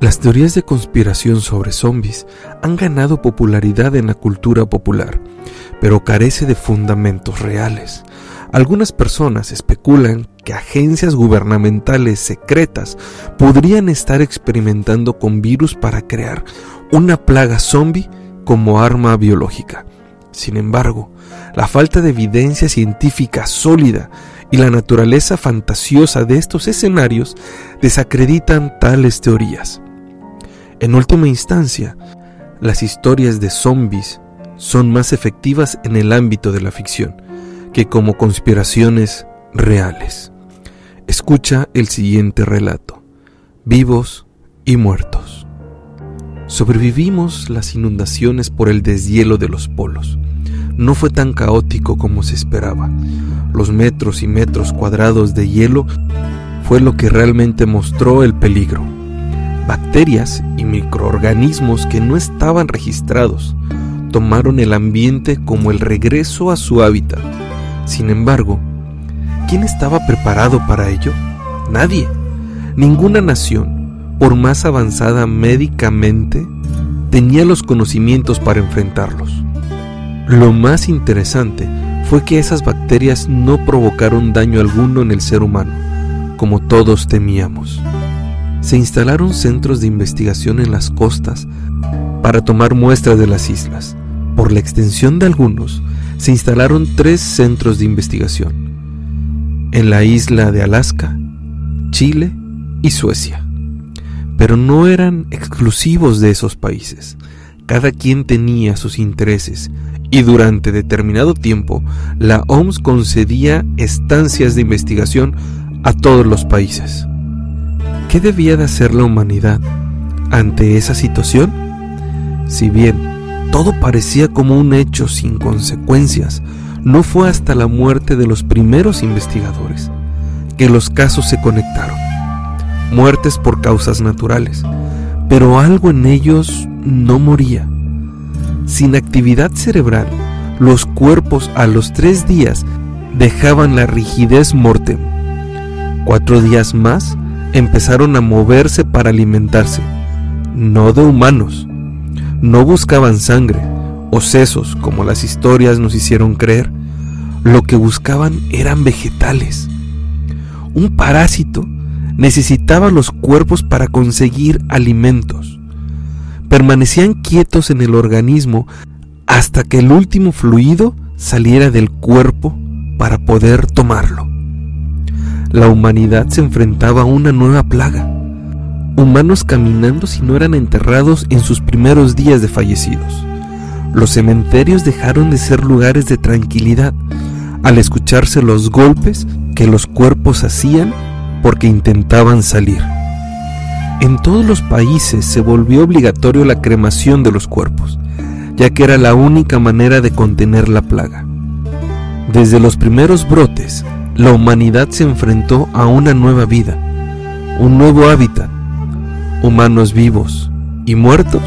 Las teorías de conspiración sobre zombies han ganado popularidad en la cultura popular, pero carece de fundamentos reales. Algunas personas especulan que agencias gubernamentales secretas podrían estar experimentando con virus para crear una plaga zombie como arma biológica. Sin embargo, la falta de evidencia científica sólida y la naturaleza fantasiosa de estos escenarios desacreditan tales teorías. En última instancia, las historias de zombies son más efectivas en el ámbito de la ficción que como conspiraciones reales. Escucha el siguiente relato. Vivos y muertos. Sobrevivimos las inundaciones por el deshielo de los polos. No fue tan caótico como se esperaba. Los metros y metros cuadrados de hielo fue lo que realmente mostró el peligro Bacterias y microorganismos que no estaban registrados tomaron el ambiente como el regreso a su hábitat. Sin embargo, ¿quién estaba preparado para ello? Nadie. Ninguna nación, por más avanzada médicamente, tenía los conocimientos para enfrentarlos. Lo más interesante fue que esas bacterias no provocaron daño alguno en el ser humano, como todos temíamos se instalaron centros de investigación en las costas para tomar muestras de las islas. Por la extensión de algunos, se instalaron tres centros de investigación, en la isla de Alaska, Chile y Suecia. Pero no eran exclusivos de esos países. Cada quien tenía sus intereses y durante determinado tiempo la OMS concedía estancias de investigación a todos los países. ¿Qué debía de hacer la humanidad ante esa situación? Si bien todo parecía como un hecho sin consecuencias, no fue hasta la muerte de los primeros investigadores que los casos se conectaron. Muertes por causas naturales, pero algo en ellos no moría. Sin actividad cerebral, los cuerpos a los tres días dejaban la rigidez mortem. Cuatro días más empezaron a moverse para alimentarse, no de humanos. No buscaban sangre o sesos como las historias nos hicieron creer. Lo que buscaban eran vegetales. Un parásito necesitaba los cuerpos para conseguir alimentos. Permanecían quietos en el organismo hasta que el último fluido saliera del cuerpo para poder tomarlo la humanidad se enfrentaba a una nueva plaga. Humanos caminando si no eran enterrados en sus primeros días de fallecidos. Los cementerios dejaron de ser lugares de tranquilidad al escucharse los golpes que los cuerpos hacían porque intentaban salir. En todos los países se volvió obligatorio la cremación de los cuerpos, ya que era la única manera de contener la plaga. Desde los primeros brotes la humanidad se enfrentó a una nueva vida, un nuevo hábitat, humanos vivos y muertos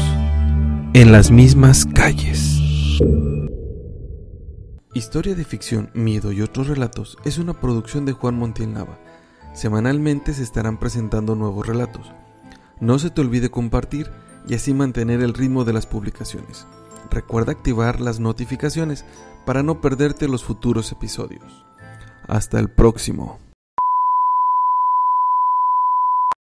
en las mismas calles. Historia de ficción, miedo y otros relatos es una producción de Juan Montiel Nava. Semanalmente se estarán presentando nuevos relatos. No se te olvide compartir y así mantener el ritmo de las publicaciones. Recuerda activar las notificaciones para no perderte los futuros episodios. Hasta el próximo.